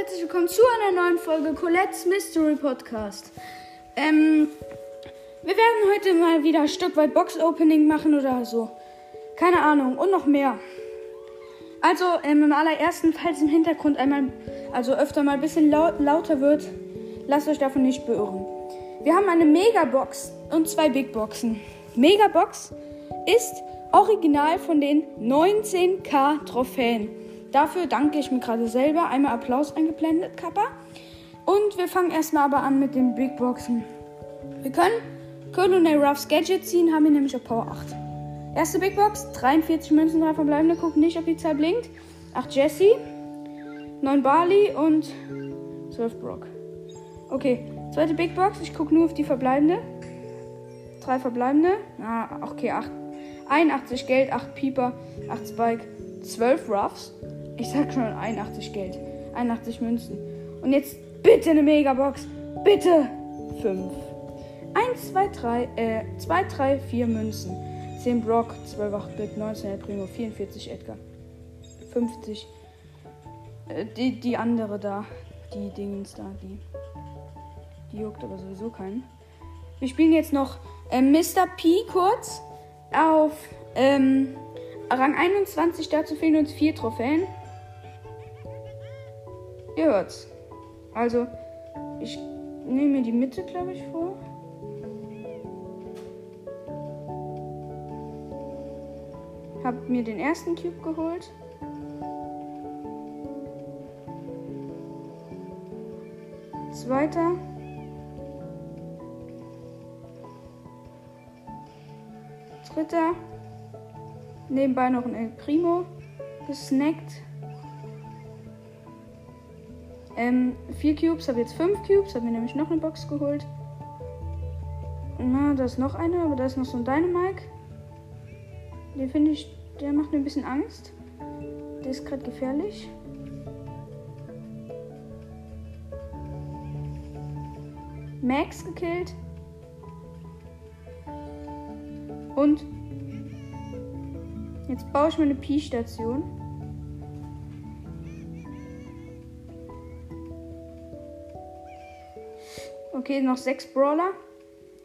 herzlich willkommen zu einer neuen Folge Colette's Mystery Podcast. Ähm, wir werden heute mal wieder ein Stück weit Box Opening machen oder so. Keine Ahnung und noch mehr. Also ähm, im allerersten, falls im Hintergrund einmal, also öfter mal ein bisschen laut, lauter wird, lasst euch davon nicht beirren. Wir haben eine Megabox und zwei Big Boxen. Megabox ist original von den 19k Trophäen. Dafür danke ich mir gerade selber. Einmal Applaus eingeblendet, Kappa. Und wir fangen erstmal aber an mit den Big Boxen. Wir können Colonel Ruffs Gadget ziehen, haben ihn nämlich auf Power 8. Erste Big Box, 43 Münzen, 3 verbleibende. Gucken nicht, ob die Zahl blinkt. 8 Jesse, 9 Barley und 12 Brock. Okay, zweite Big Box. Ich gucke nur auf die verbleibende. 3 verbleibende. Ah, okay, 8. 81 Geld, 8 Pieper, 8 Spike, 12 Ruffs. Ich sag schon 81 Geld. 81 Münzen. Und jetzt bitte eine Megabox. Bitte 5. 1, 2, 3, äh, 2, 3, 4 Münzen. 10 Brock, 12 8-Bit, 19 El Primo, 44 Edgar. 50. Äh, die, die andere da. Die Dingens da, die. Die juckt aber sowieso keinen. Wir spielen jetzt noch äh, Mr. P kurz auf ähm, Rang 21. Dazu fehlen uns vier Trophäen. Ihr hört's. Also, ich nehme mir die Mitte, glaube ich, vor. Hab mir den ersten Cube geholt. Zweiter. Dritter. Nebenbei noch ein El Primo gesnackt. Ähm, vier Cubes, habe jetzt fünf Cubes, habe mir nämlich noch eine Box geholt. Na, da ist noch eine, aber da ist noch so ein Dynamike. Den finde ich, der macht mir ein bisschen Angst. Der ist gerade gefährlich. Max gekillt. Und jetzt baue ich mir eine Pi-Station. Okay, noch sechs Brawler.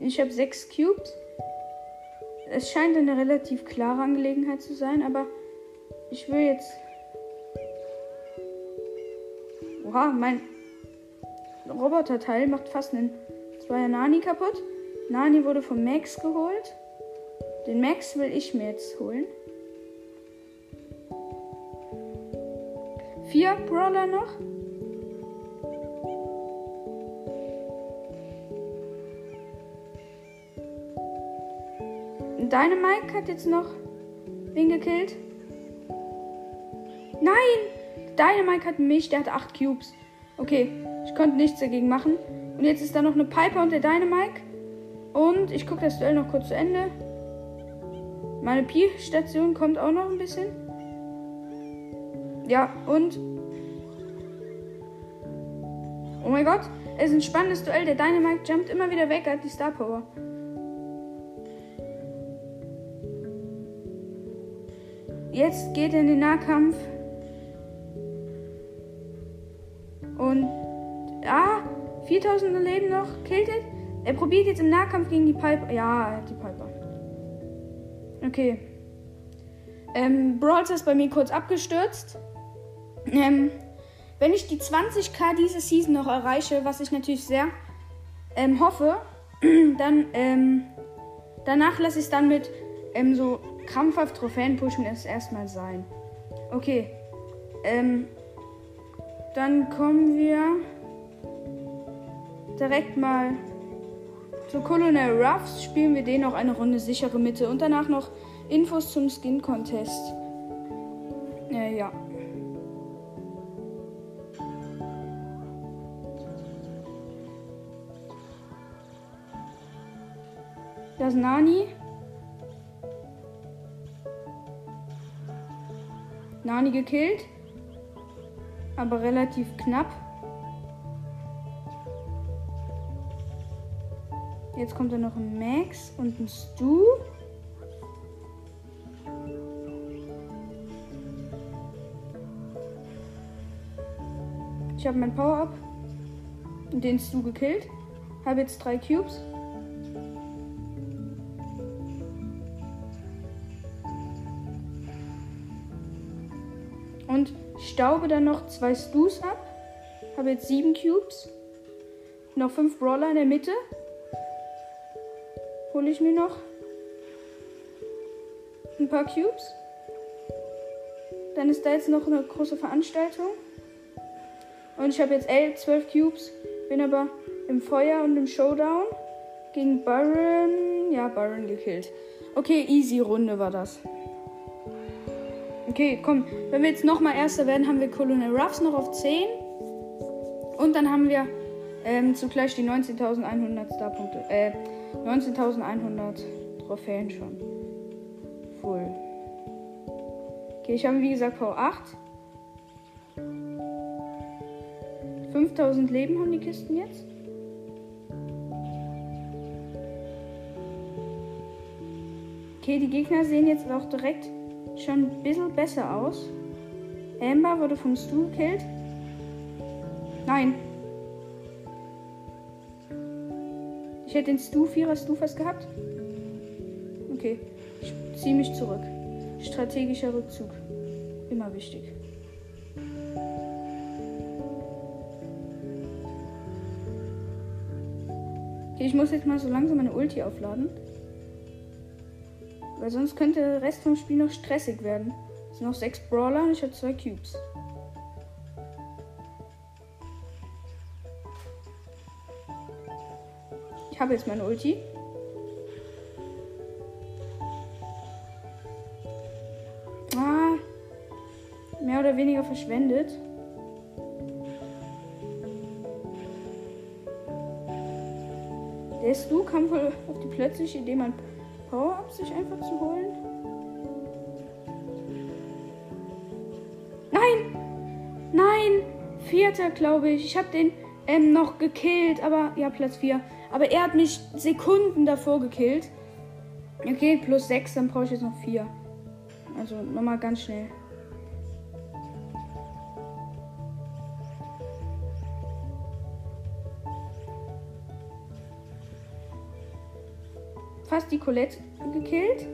Ich habe sechs Cubes. Es scheint eine relativ klare Angelegenheit zu sein, aber ich will jetzt. Oha, mein Roboterteil macht fast einen Zweier Nani kaputt. Nani wurde von Max geholt. Den Max will ich mir jetzt holen. Vier Brawler noch. Dynamike hat jetzt noch wen gekillt. Nein! Dynamike hat mich, der hat 8 Cubes. Okay, ich konnte nichts dagegen machen. Und jetzt ist da noch eine Piper und der Dynamike. Und ich gucke das Duell noch kurz zu Ende. Meine Pi-Station kommt auch noch ein bisschen. Ja, und. Oh mein Gott, es ist ein spannendes Duell. Der Dynamite jumpt immer wieder weg, hat die Star Power. Jetzt geht er in den Nahkampf. Und. Ah! 4000 Leben noch. Killt it. Er probiert jetzt im Nahkampf gegen die Piper. Ja, die Piper. Okay. Ähm, Brawl ist bei mir kurz abgestürzt. Ähm, wenn ich die 20k diese Season noch erreiche, was ich natürlich sehr ähm, hoffe, dann ähm, danach lasse ich es dann mit ähm, so krampfhaft Trophäen pushen es erstmal sein. Okay. Ähm, dann kommen wir direkt mal zu Colonel Ruffs. Spielen wir den noch eine Runde sichere Mitte und danach noch Infos zum Skin Contest. Äh, ja. Das Nani. Nani gekillt. Aber relativ knapp. Jetzt kommt da noch ein Max und ein Stu. Ich habe mein Power-Up. Den Stu gekillt. Habe jetzt drei Cubes. Und staube dann noch zwei Stus ab. Habe jetzt sieben Cubes. Noch fünf Brawler in der Mitte. Hole ich mir noch ein paar Cubes. Dann ist da jetzt noch eine große Veranstaltung. Und ich habe jetzt 11, 12 Cubes. Bin aber im Feuer und im Showdown gegen Baron. Ja, Baron gekillt. Okay, easy Runde war das. Okay, komm. Wenn wir jetzt nochmal Erster werden, haben wir Colonel Ruffs noch auf 10. Und dann haben wir ähm, zugleich die 19.100 Starpunkte. Äh, 19.100 Trophäen schon. Full. Okay, ich habe wie gesagt V8. 5000 Leben haben die Kisten jetzt. Okay, die Gegner sehen jetzt auch direkt schon ein bisschen besser aus. Amber wurde vom Stu gekillt. Nein. Ich hätte den Stu, Vierer Stu fast gehabt. Okay, ich ziehe mich zurück. Strategischer Rückzug. Immer wichtig. Okay, ich muss jetzt mal so langsam meine Ulti aufladen. Weil sonst könnte der Rest vom Spiel noch stressig werden. Es sind noch sechs Brawler und ich habe zwei Cubes. Ich habe jetzt meine Ulti. Ah, mehr oder weniger verschwendet. Der Stu kam wohl auf die plötzliche Idee, mein Power-Up sich einfach zu holen. Nein! Nein! Vierter, glaube ich. Ich habe den ähm, noch gekillt, aber ja, Platz 4. Aber er hat mich Sekunden davor gekillt. Okay, plus 6, dann brauche ich jetzt noch 4. Also nochmal ganz schnell. Fast die Colette gekillt.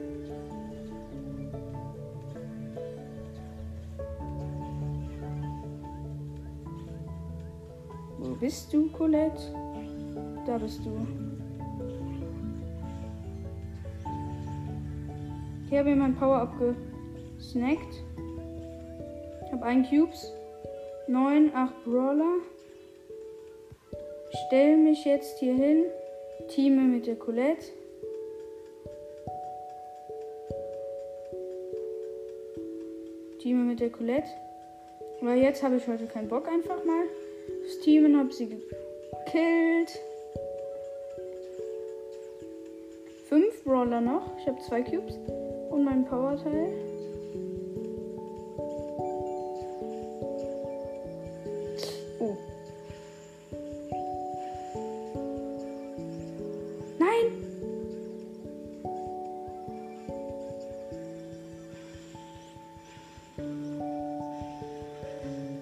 Wo bist du, Colette? Da bist du. Hier habe ich mein Power abgesnackt. Ich habe einen Cubes. 9, 8 Brawler. Stell mich jetzt hier hin. Teame mit der Colette. Mit der Colette. Weil jetzt habe ich heute keinen Bock einfach mal. Das Teamen habe sie gekillt. Fünf Brawler noch. Ich habe zwei Cubes und mein Powerteil.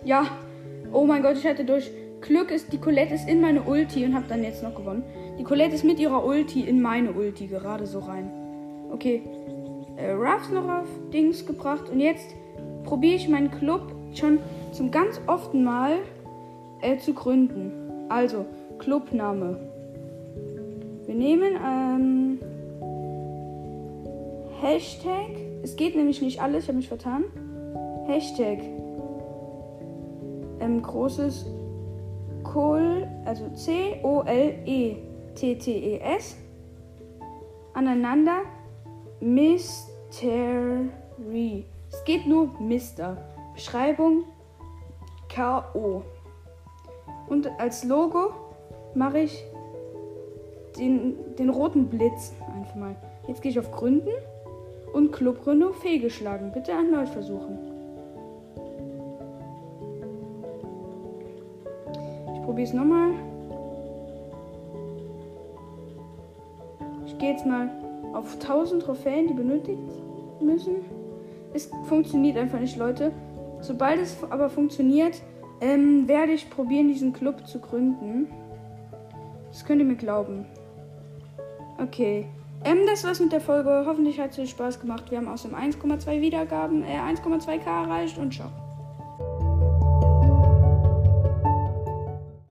Ja. Oh mein Gott, ich hatte durch Glück ist die Colette ist in meine Ulti und habe dann jetzt noch gewonnen. Die Colette ist mit ihrer Ulti in meine Ulti gerade so rein. Okay. Äh, Ruffs noch auf Dings gebracht und jetzt probiere ich meinen Club schon zum ganz oft Mal äh, zu gründen. Also, Clubname. Wir nehmen ähm, Hashtag. Es geht nämlich nicht alles, ich habe mich vertan. Hashtag. Ähm, großes Kohl, also C-O-L-E-T-T-E-S. Aneinander. Mystery. Es geht nur Mister. Beschreibung K.O. Und als Logo mache ich den, den roten Blitz einfach mal. Jetzt gehe ich auf Gründen und Clubgründung fehlgeschlagen. Bitte erneut versuchen. Probiere es nochmal. Ich gehe jetzt mal auf 1000 Trophäen, die benötigt müssen. Es funktioniert einfach nicht, Leute. Sobald es aber funktioniert, ähm, werde ich probieren, diesen Club zu gründen. Das könnt ihr mir glauben. Okay. Ähm, das war's mit der Folge. Hoffentlich hat es euch Spaß gemacht. Wir haben außerdem 1,2 Wiedergaben, äh, 1,2k erreicht und ciao.